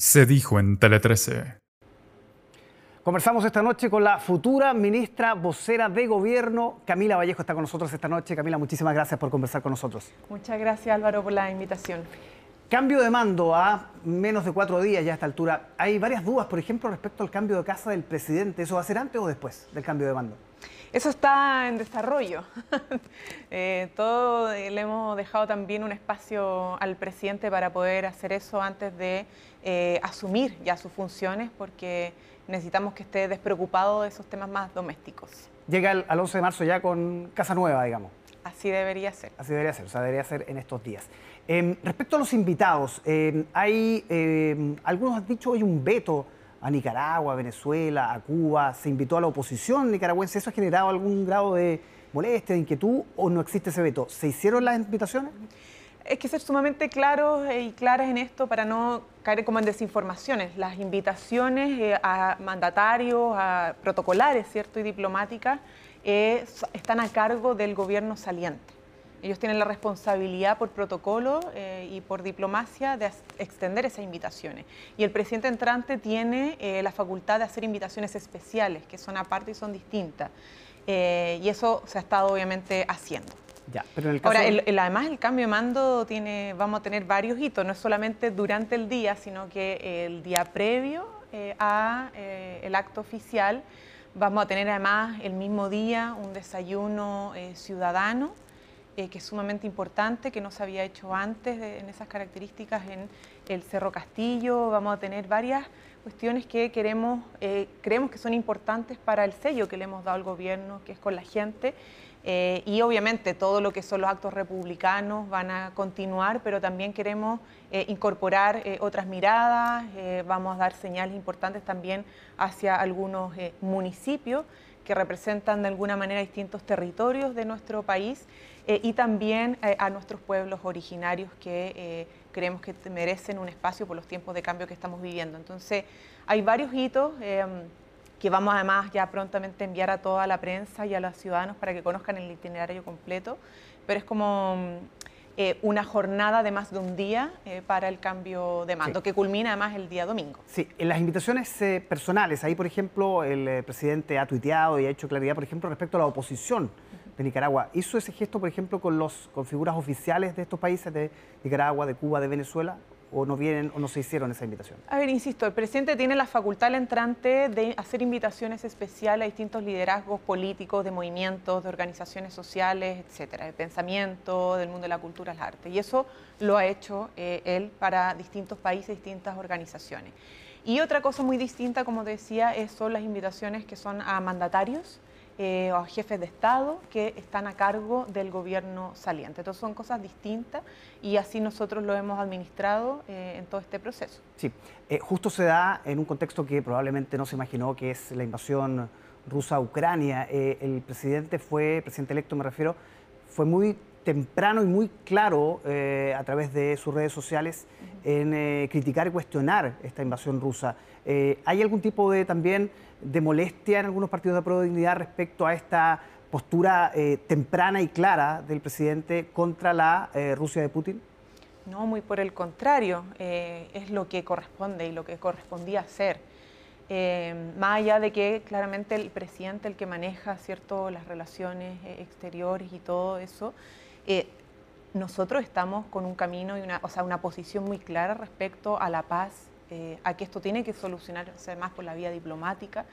Se dijo en Tele 13. Conversamos esta noche con la futura ministra vocera de Gobierno, Camila Vallejo, está con nosotros esta noche. Camila, muchísimas gracias por conversar con nosotros. Muchas gracias Álvaro por la invitación. Cambio de mando a menos de cuatro días ya a esta altura. Hay varias dudas, por ejemplo, respecto al cambio de casa del presidente. ¿Eso va a ser antes o después del cambio de mando? Eso está en desarrollo. eh, todo eh, le hemos dejado también un espacio al presidente para poder hacer eso antes de eh, asumir ya sus funciones, porque necesitamos que esté despreocupado de esos temas más domésticos. Llega al, al 11 de marzo ya con casa nueva, digamos. Así debería ser. Así debería ser, o sea, debería ser en estos días. Eh, respecto a los invitados, eh, hay, eh, algunos han dicho hoy un veto a Nicaragua, a Venezuela, a Cuba, se invitó a la oposición nicaragüense, ¿eso ha generado algún grado de molestia, de inquietud o no existe ese veto? ¿Se hicieron las invitaciones? Es que ser sumamente claros y claras en esto para no caer como en desinformaciones. Las invitaciones eh, a mandatarios, a protocolares, ¿cierto? Y diplomáticas eh, están a cargo del gobierno saliente. Ellos tienen la responsabilidad por protocolo eh, y por diplomacia de extender esas invitaciones. Y el presidente entrante tiene eh, la facultad de hacer invitaciones especiales, que son aparte y son distintas. Eh, y eso se ha estado obviamente haciendo. Ya, pero en el caso Ahora, el, el, además el cambio de mando tiene, vamos a tener varios hitos, no es solamente durante el día, sino que el día previo eh, a eh, el acto oficial vamos a tener además el mismo día un desayuno eh, ciudadano eh, que es sumamente importante, que no se había hecho antes de, en esas características en el Cerro Castillo. Vamos a tener varias cuestiones que queremos, creemos que son importantes para el sello que le hemos dado al gobierno, que es con la gente. Eh, y obviamente todo lo que son los actos republicanos van a continuar, pero también queremos eh, incorporar eh, otras miradas, vamos a dar señales importantes también hacia algunos municipios que representan de alguna manera distintos territorios de nuestro país y también a nuestros pueblos originarios que creemos que merecen un espacio por los tiempos de cambio que estamos viviendo. Entonces, hay varios hitos que vamos además ya prontamente a enviar a toda la prensa y a los ciudadanos para que conozcan el itinerario completo, pero es como eh, una jornada de más de un día eh, para el cambio de mando, Sí. que culmina además el día domingo. Sí, en las invitaciones eh, personales, ahí por ejemplo el presidente ha tuiteado y ha hecho claridad, por ejemplo, respecto a la oposición de Nicaragua. ¿Hizo ese gesto, por ejemplo, con, los, con figuras oficiales de estos países, de Nicaragua, de Cuba, de Venezuela? ¿O no vienen o no se hicieron esa invitación? A ver, insisto, el presidente tiene la facultad entrante de hacer invitaciones especiales a distintos liderazgos políticos, de movimientos, de organizaciones sociales, etcétera, de pensamiento, del mundo de la cultura, las artes. Y eso lo ha hecho eh, él para distintos países, distintas organizaciones. Y otra cosa muy distinta, como decía, son las invitaciones que son a mandatarios eh, o jefes de Estado que están a cargo del gobierno saliente. Entonces son cosas distintas y así nosotros lo hemos administrado eh, en todo este proceso. Sí, eh, justo se da en un contexto que probablemente no se imaginó, que es la invasión rusa a Ucrania. Eh, el presidente fue, presidente electo me refiero, fue muy temprano y muy claro eh, a través de sus redes sociales en eh, criticar y cuestionar esta invasión rusa. Eh, ¿Hay algún tipo de también de molestia en algunos partidos de Pro Dignidad respecto a esta postura temprana y clara del presidente contra la Rusia de Putin? No, muy por el contrario, es lo que corresponde y lo que correspondía hacer. Más allá de que claramente el presidente, el que maneja cierto, las relaciones exteriores y todo eso, eh, nosotros estamos con un camino y una, o sea, una posición muy clara respecto a la paz, eh, a que esto tiene que solucionarse más por la vía diplomática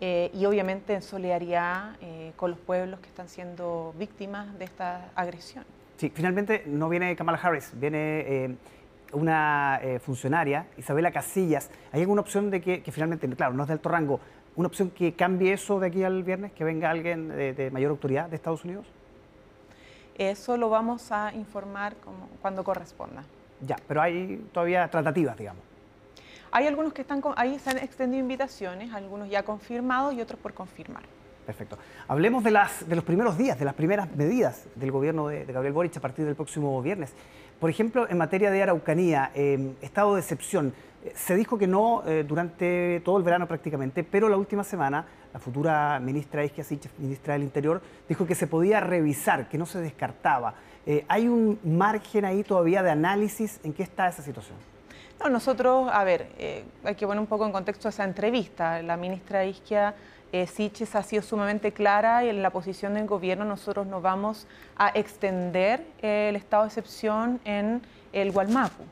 eh, y obviamente en solidaridad con los pueblos que están siendo víctimas de esta agresión. Sí, finalmente no viene Kamala Harris, viene una funcionaria, Isabela Casillas. ¿Hay alguna opción de que, que finalmente, claro, no es de alto rango, una opción que cambie eso de aquí al viernes, que venga alguien de mayor autoridad de Estados Unidos? Eso lo vamos a informar como- cuando corresponda. Ya, pero hay todavía tratativas, digamos. Hay algunos que están, con- ahí se han extendido invitaciones, algunos ya confirmados y otros por confirmar. Perfecto. Hablemos de, las, de los primeros días, de las primeras medidas del gobierno de, Gabriel Boric a partir del próximo viernes. Por ejemplo, en materia de Araucanía, eh, estado de excepción. Eh, Se dijo que no eh, durante todo el verano prácticamente, pero la última semana la futura ministra Isquia ministra del Interior, dijo que se podía revisar, que no se descartaba. Eh, ¿Hay un margen ahí todavía de análisis en qué está esa situación? No, nosotros, a ver, hay que poner un poco en contexto esa entrevista. La ministra Isquia eh, Siches ha sido sumamente clara y en la posición del gobierno nosotros no vamos a extender eh, el estado de excepción en el Gualmapu.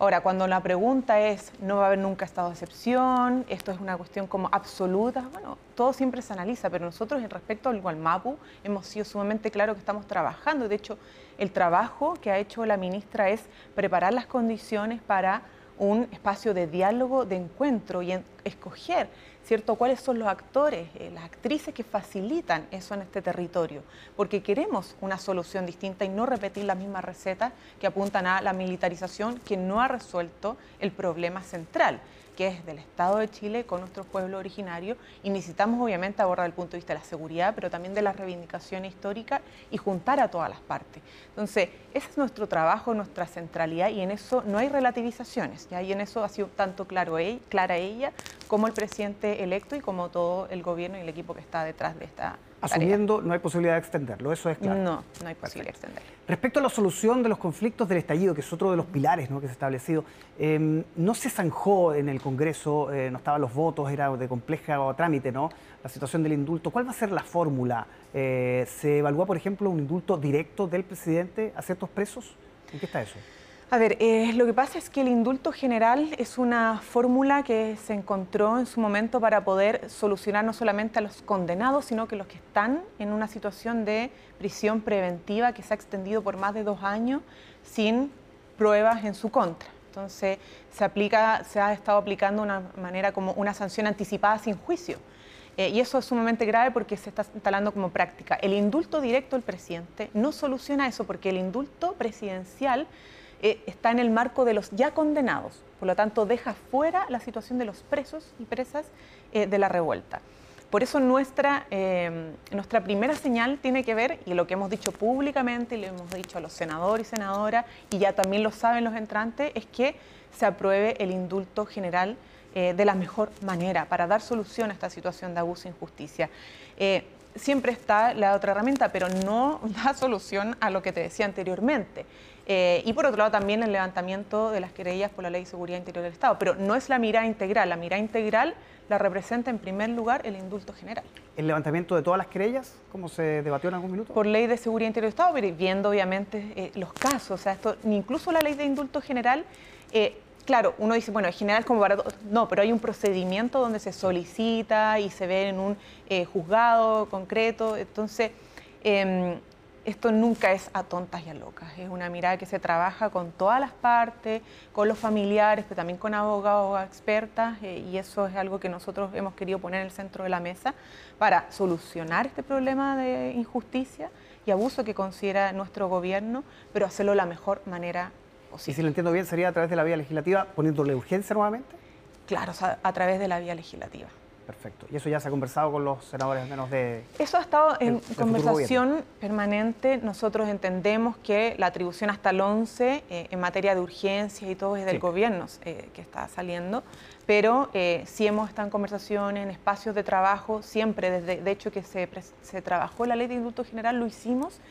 Ahora, cuando la pregunta es, no va a haber nunca estado de excepción, esto es una cuestión como absoluta, bueno, todo siempre se analiza, pero nosotros en respecto al Gualmapu hemos sido sumamente claros que estamos trabajando. De hecho, el trabajo que ha hecho la ministra es preparar las condiciones para un espacio de diálogo, de encuentro y escoger ¿cierto? ¿Cuáles son los actores, eh, las actrices que facilitan eso en este territorio? Porque queremos una solución distinta y no repetir las mismas recetas que apuntan a la militarización que no ha resuelto el problema central que es del Estado de Chile con nuestro pueblo originario y necesitamos obviamente abordar el punto de vista de la seguridad, pero también de la reivindicación histórica y juntar a todas las partes. Entonces, ese es nuestro trabajo, nuestra centralidad y en eso no hay relativizaciones, ¿ya? y en eso ha sido tanto claro ella, clara ella como el presidente electo y como todo el gobierno y el equipo que está detrás de esta Asumiendo, no hay posibilidad de extenderlo, eso es claro. No, no hay posibilidad de extenderlo. Respecto a la solución de los conflictos del estallido, que es otro de los pilares que se ha establecido, em, no se zanjó en el Congreso, eh, no estaban los votos, era de compleja trámite, ¿no? La situación del indulto. ¿Cuál va a ser la fórmula? Eh, ¿Se evalúa, por ejemplo, un indulto directo del presidente a ciertos presos? ¿En qué está eso? A ver, eh, lo que pasa es que el indulto general es una fórmula que se encontró en su momento para poder solucionar no solamente a los condenados, sino que los que están en una situación de prisión preventiva que se ha extendido por más de dos años sin pruebas en su contra. Entonces, se, aplica, se ha estado aplicando una manera como una sanción anticipada sin juicio. Eh, y eso es sumamente grave porque se está instalando como práctica. El indulto directo del presidente no soluciona eso porque el indulto presidencial eh, está en el marco de los ya condenados. Por lo tanto, deja fuera la situación de los presos y presas eh, de la revuelta. Por eso nuestra, eh, nuestra primera señal tiene que ver, y lo que hemos dicho públicamente, y le hemos dicho a los senadores y senadoras, y ya también lo saben los entrantes, es que se apruebe el indulto general de la mejor manera para dar solución a esta situación de abuso e injusticia. siempre está la otra herramienta, pero no da solución a lo que te decía anteriormente. Eh, y por otro lado también el levantamiento de las querellas por la Ley de Seguridad Interior del Estado. Pero no es la mirada integral, la mirada integral la representa en primer lugar el indulto general. ¿El levantamiento de todas las querellas, como se debatió en algún minuto? Por Ley de Seguridad Interior del Estado, pero viendo obviamente eh, los casos, o sea, esto, incluso la Ley de Indulto General... Eh, claro, uno dice, bueno, en general como para No, pero hay un procedimiento donde se solicita y se ve en un juzgado concreto. Entonces, em, esto nunca es a tontas y a locas, es una mirada que se trabaja con todas las partes, con los familiares, pero también con abogados expertas, eh, y eso es algo que nosotros hemos querido poner en el centro de la mesa para solucionar este problema de injusticia y abuso que considera nuestro gobierno, pero hacerlo de la mejor manera posible. Y si lo entiendo bien, sería a través de la vía legislativa, poniéndole urgencia nuevamente. Claro, a través de la vía legislativa. Perfecto. ¿Y eso ya se ha conversado con los senadores menos de...? Eso ha estado en conversación permanente. Nosotros entendemos que la atribución hasta el 11 eh, en materia de urgencias y todo es del gobierno eh, que está saliendo, pero eh, sí hemos estado en conversación en espacios de trabajo, siempre desde, de hecho que se, se trabajó la ley de indulto general, lo hicimos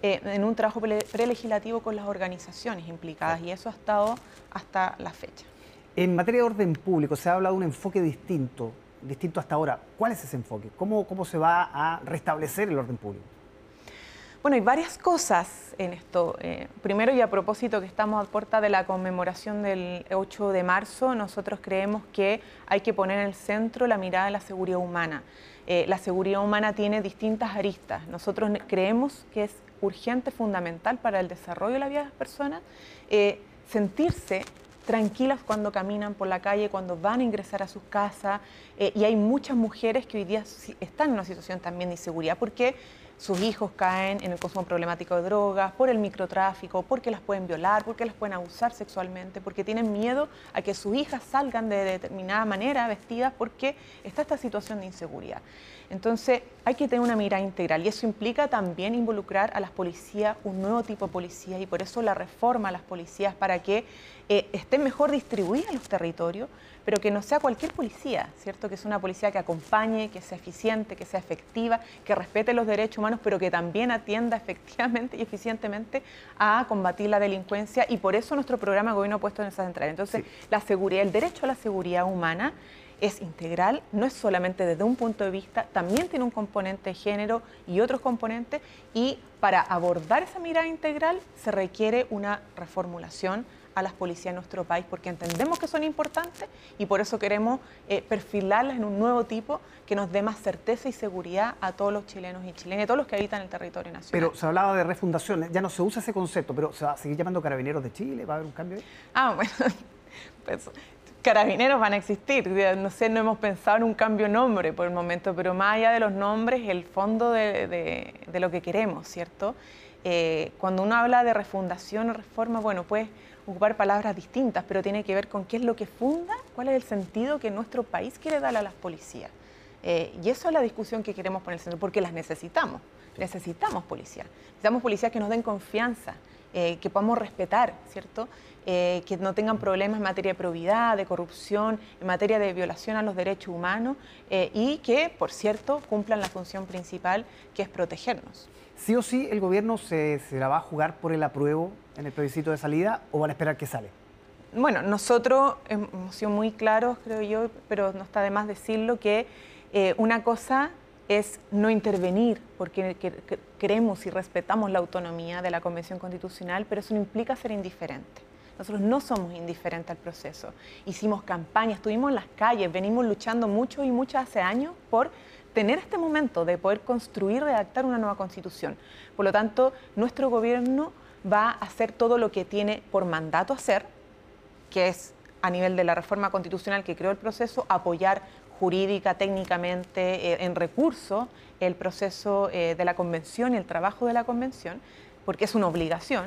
en un trabajo prelegislativo con las organizaciones implicadas y eso ha estado hasta la fecha. En materia de orden público, se ha hablado de un enfoque distinto distinto hasta ahora. ¿Cuál es ese enfoque? ¿Cómo, cómo se va a restablecer el orden público? Bueno, hay varias cosas en esto. Eh, primero, y a propósito que estamos a puerta de la conmemoración del 8 de marzo, nosotros creemos que hay que poner en el centro la mirada de la seguridad humana. Eh, la seguridad humana tiene distintas aristas. Nosotros creemos que es urgente, fundamental para el desarrollo de la vida de las personas, eh, sentirse tranquilas cuando caminan por la calle, cuando van a ingresar a sus casas. Eh, y hay muchas mujeres que hoy día están en una situación también de inseguridad porque sus hijos caen en el consumo problemático de drogas, por el microtráfico, porque las pueden violar, porque las pueden abusar sexualmente, porque tienen miedo a que sus hijas salgan de determinada manera vestidas porque está esta situación de inseguridad. Entonces hay que tener una mirada integral y eso implica también involucrar a las policías, un nuevo tipo de policías y por eso la reforma a las policías para que eh, estén mejor distribuidas en los territorios, pero que no sea cualquier policía, ¿cierto? Que es una policía que acompañe, que sea eficiente, que sea efectiva, que respete los derechos humanos humanos, pero que también atienda efectivamente y eficientemente a combatir la delincuencia. Y por eso nuestro programa de gobierno ha puesto en esa central. Entonces, la seguridad, el derecho a la seguridad humana es integral, no es solamente desde un punto de vista, también tiene un componente de género y otros componentes. Y para abordar esa mirada integral se requiere una reformulación a las policías en nuestro país porque entendemos que son importantes y por eso queremos eh, perfilarlas en un nuevo tipo que nos dé más certeza y seguridad a todos los chilenos y chilenas, a todos los que habitan el territorio nacional. Pero se hablaba de refundación, ya no se usa ese concepto, pero ¿se va a seguir llamando carabineros de Chile? ¿Va a haber un cambio? Ah, bueno, pues carabineros van a existir. No sé, no hemos pensado en un cambio de nombre por el momento, pero más allá de los nombres, el fondo de, lo que queremos, ¿cierto? Eh, cuando uno habla de refundación o reforma, bueno, pues ocupar palabras distintas, pero tiene que ver con qué es lo que funda, cuál es el sentido que nuestro país quiere dar a las policías. Eh, y eso es la discusión que queremos poner en el centro, porque las necesitamos. Necesitamos policías. Necesitamos policías que nos den confianza, eh, que podamos respetar, ¿cierto? Eh, que no tengan problemas en materia de probidad, de corrupción, en materia de violación a los derechos humanos y que, por cierto, cumplan la función principal, que es protegernos. ¿Sí o sí el gobierno se, se la va a jugar por el apruebo en el plebiscito de salida o van a esperar que sale? Bueno, nosotros hemos sido muy claros, creo yo, pero no está de más decirlo, que eh, una cosa es no intervenir, porque queremos y respetamos la autonomía de la Convención Constitucional, pero eso no implica ser indiferente. Nosotros no somos indiferentes al proceso. Hicimos campañas, estuvimos en las calles, venimos luchando mucho y mucho hace años por tener este momento de poder construir, redactar una nueva constitución. Por lo tanto, nuestro gobierno va a hacer todo lo que tiene por mandato hacer, que es a nivel de la reforma constitucional que creó el proceso, apoyar jurídica, técnicamente, eh, en recurso, el proceso eh, de la convención y el trabajo de la convención, porque es una obligación.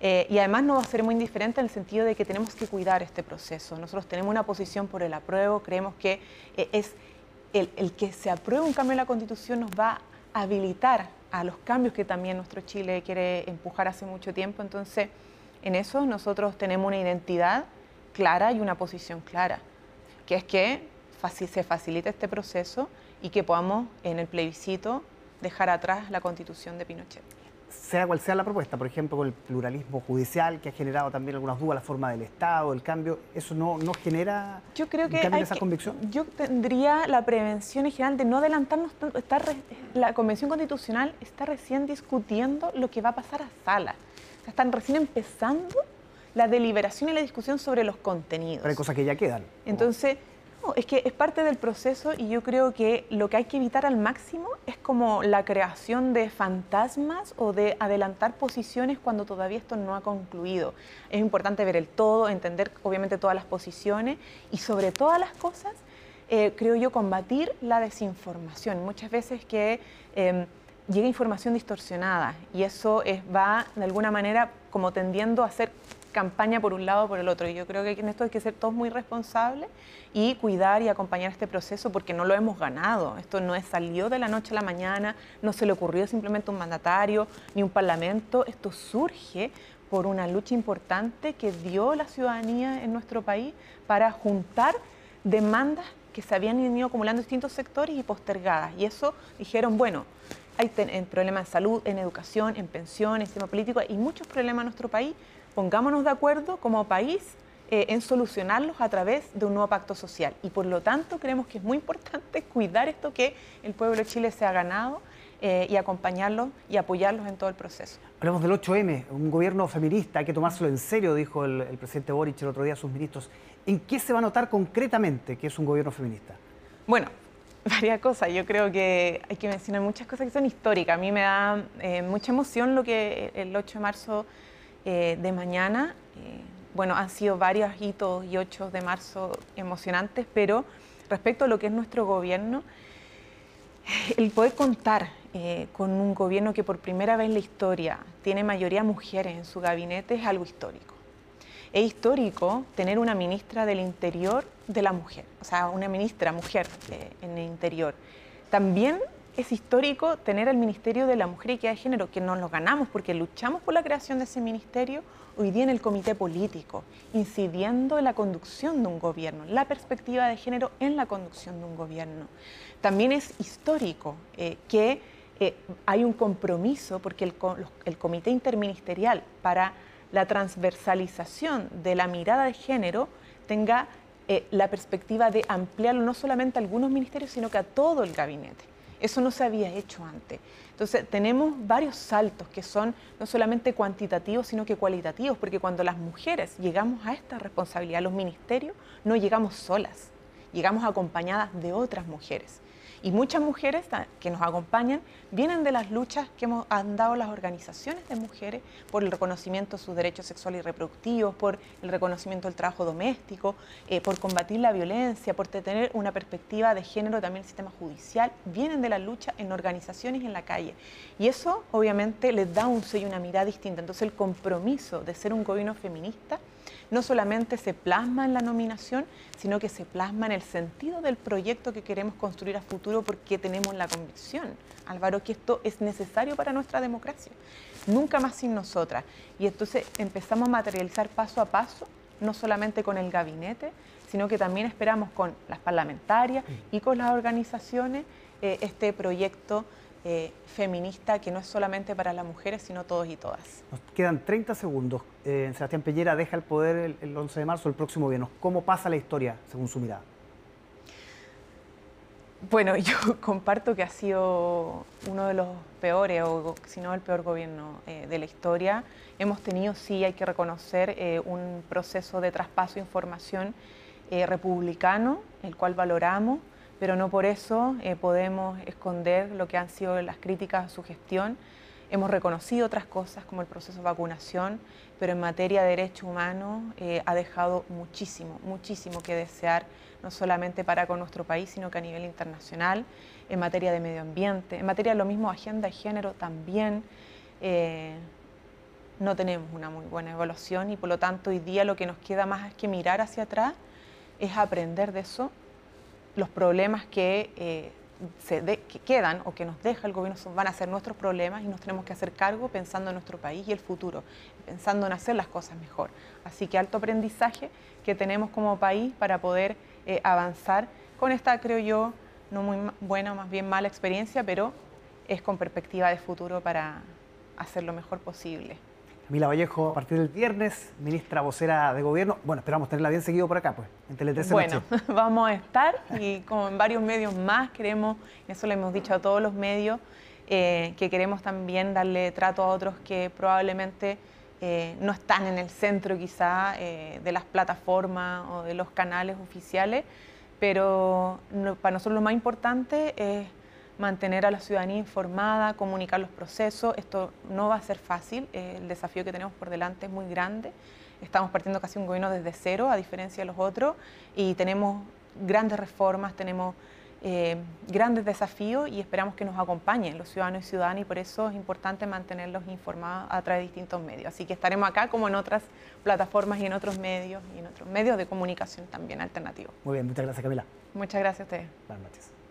Eh, y además no va a ser muy indiferente en el sentido de que tenemos que cuidar este proceso. Nosotros tenemos una posición por el apruebo, creemos que es el, el, que se apruebe un cambio en la Constitución nos va a habilitar a los cambios que también nuestro Chile quiere empujar hace mucho tiempo. Entonces, en eso nosotros tenemos una identidad clara y una posición clara, que es que se facilite este proceso y que podamos en el plebiscito dejar atrás la constitución de Pinochet sea cual sea la propuesta, por ejemplo, con el pluralismo judicial que ha generado también algunas dudas, la forma del Estado, el cambio, ¿eso no, no genera yo creo que esa convicción? Yo tendría la prevención en general de no adelantarnos la Convención Constitucional está recién discutiendo lo que va a pasar a sala. están recién empezando la deliberación y la discusión sobre los contenidos. Pero hay cosas que ya quedan. Entonces es que es parte del proceso y yo creo que lo que hay que evitar al máximo es como la creación de fantasmas o de adelantar posiciones cuando todavía esto no ha concluido. Es importante ver el todo, entender obviamente todas las posiciones y sobre todas las cosas, eh, creo yo, combatir la desinformación. Muchas veces que em, llega información distorsionada y eso es, va de alguna manera como tendiendo a ser campaña por un lado o por el otro. Y yo creo que en esto hay que ser todos muy responsables y cuidar y acompañar este proceso porque no lo hemos ganado. Esto no salió de la noche a la mañana, no se le ocurrió simplemente un mandatario ni un parlamento. Esto surge por una lucha importante que dio la ciudadanía en nuestro país para juntar demandas que se habían ido acumulando en distintos sectores y postergadas. Y eso dijeron, bueno, hay problemas en salud, en educación, en pensiones, en sistema político, hay muchos problemas en nuestro país, pongámonos de acuerdo como país eh, en solucionarlos a través de un nuevo pacto social. Y por lo tanto creemos que es muy importante cuidar esto que el pueblo de Chile se ha ganado eh, y acompañarlos y apoyarlos en todo el proceso. Hablamos del 8M, un gobierno feminista, hay que tomárselo en serio, dijo el, presidente Boric el otro día a sus ministros. ¿En qué se va a notar concretamente que es un gobierno feminista? Bueno, varias cosas. Yo creo que hay que mencionar muchas cosas que son históricas. A mí me da eh, mucha emoción lo que el 8 de marzo eh, de mañana. Eh, bueno, han sido varios hitos y 8 de marzo emocionantes, pero respecto a lo que es nuestro gobierno, el poder contar eh, con un gobierno que por primera vez en la historia tiene mayoría mujeres en su gabinete es algo histórico. Es histórico tener una ministra del Interior de la mujer, o sea, una ministra mujer en el Interior. También es histórico tener el Ministerio de la Mujer y Equidad de Género, que nos lo ganamos porque luchamos por la creación de ese ministerio, hoy día en el comité político, incidiendo en la conducción de un gobierno, la perspectiva de género en la conducción de un gobierno. También es histórico eh, que eh, hay un compromiso porque el, el Comité Interministerial para la transversalización de la mirada de género tenga eh, la perspectiva de ampliarlo no solamente a algunos ministerios, sino que a todo el gabinete. Eso no se había hecho antes. Entonces, tenemos varios saltos que son no solamente cuantitativos, sino que cualitativos, porque cuando las mujeres llegamos a esta responsabilidad, los ministerios, no llegamos solas, llegamos acompañadas de otras mujeres. Y muchas mujeres que nos acompañan vienen de las luchas que hemos, han dado las organizaciones de mujeres por el reconocimiento de sus derechos sexuales y reproductivos, por el reconocimiento del trabajo doméstico, eh, por combatir la violencia, por tener una perspectiva de género también en el sistema judicial. Vienen de la lucha en organizaciones y en la calle. Y eso obviamente les da un sello y una mirada distinta. Entonces el compromiso de ser un gobierno feminista no solamente se plasma en la nominación, sino que se plasma en el sentido del proyecto que queremos construir a futuro porque tenemos la convicción, Álvaro, que esto es necesario para nuestra democracia. Nunca más sin nosotras. Y entonces empezamos a materializar paso a paso, no solamente con el gabinete, sino que también esperamos con las parlamentarias y con las organizaciones eh, este proyecto eh, feminista que no es solamente para las mujeres, sino todos y todas. Nos quedan 30 segundos. Eh, Sebastián Peñera deja el poder el, 11 de marzo, el próximo viernes. ¿Cómo pasa la historia, según su mirada? Bueno, yo comparto que ha sido uno de los peores, o si no el peor gobierno eh, de la historia. Hemos tenido, sí, hay que reconocer, un proceso de traspaso de información republicano, el cual valoramos, pero no por eso eh, podemos esconder lo que han sido las críticas a su gestión. Hemos reconocido otras cosas como el proceso de vacunación, pero en materia de derechos humanos eh, ha dejado muchísimo, muchísimo que desear, no solamente para con nuestro país, sino que a nivel internacional, en materia de medio ambiente, en materia de lo mismo agenda de género también. Eh, no tenemos una muy buena evaluación y por lo tanto hoy día lo que nos queda más que mirar hacia atrás es aprender de eso los problemas que, eh, se quedan o que nos deja el gobierno van a ser nuestros problemas y nos tenemos que hacer cargo pensando en nuestro país y el futuro, pensando en hacer las cosas mejor. Así que alto aprendizaje que tenemos como país para poder eh, avanzar con esta, creo yo, no muy buena, más bien mala experiencia, pero es con perspectiva de futuro para hacer lo mejor posible. Camila Vallejo, a partir del viernes, ministra vocera de gobierno. Bueno, esperamos tenerla bien seguido por acá, pues, en Bueno, vamos a estar y como en varios medios más queremos, eso le hemos dicho a todos los medios, eh, que queremos también darle trato a otros que probablemente eh, no están en el centro quizá eh, de las plataformas o de los canales oficiales, pero para nosotros lo más importante es mantener a la ciudadanía informada, comunicar los procesos. Esto no va a ser fácil, eh, el desafío que tenemos por delante es muy grande. Estamos partiendo casi un gobierno desde cero, a diferencia de los otros, y tenemos grandes reformas, tenemos eh, grandes desafíos y esperamos que nos acompañen los ciudadanos y ciudadanas y por eso es importante mantenerlos informados a través de distintos medios. Así que estaremos acá como en otras plataformas y en otros medios y en otros medios de comunicación también alternativos. Muy bien, muchas gracias Camila. Muchas gracias a ustedes. Buenas noches.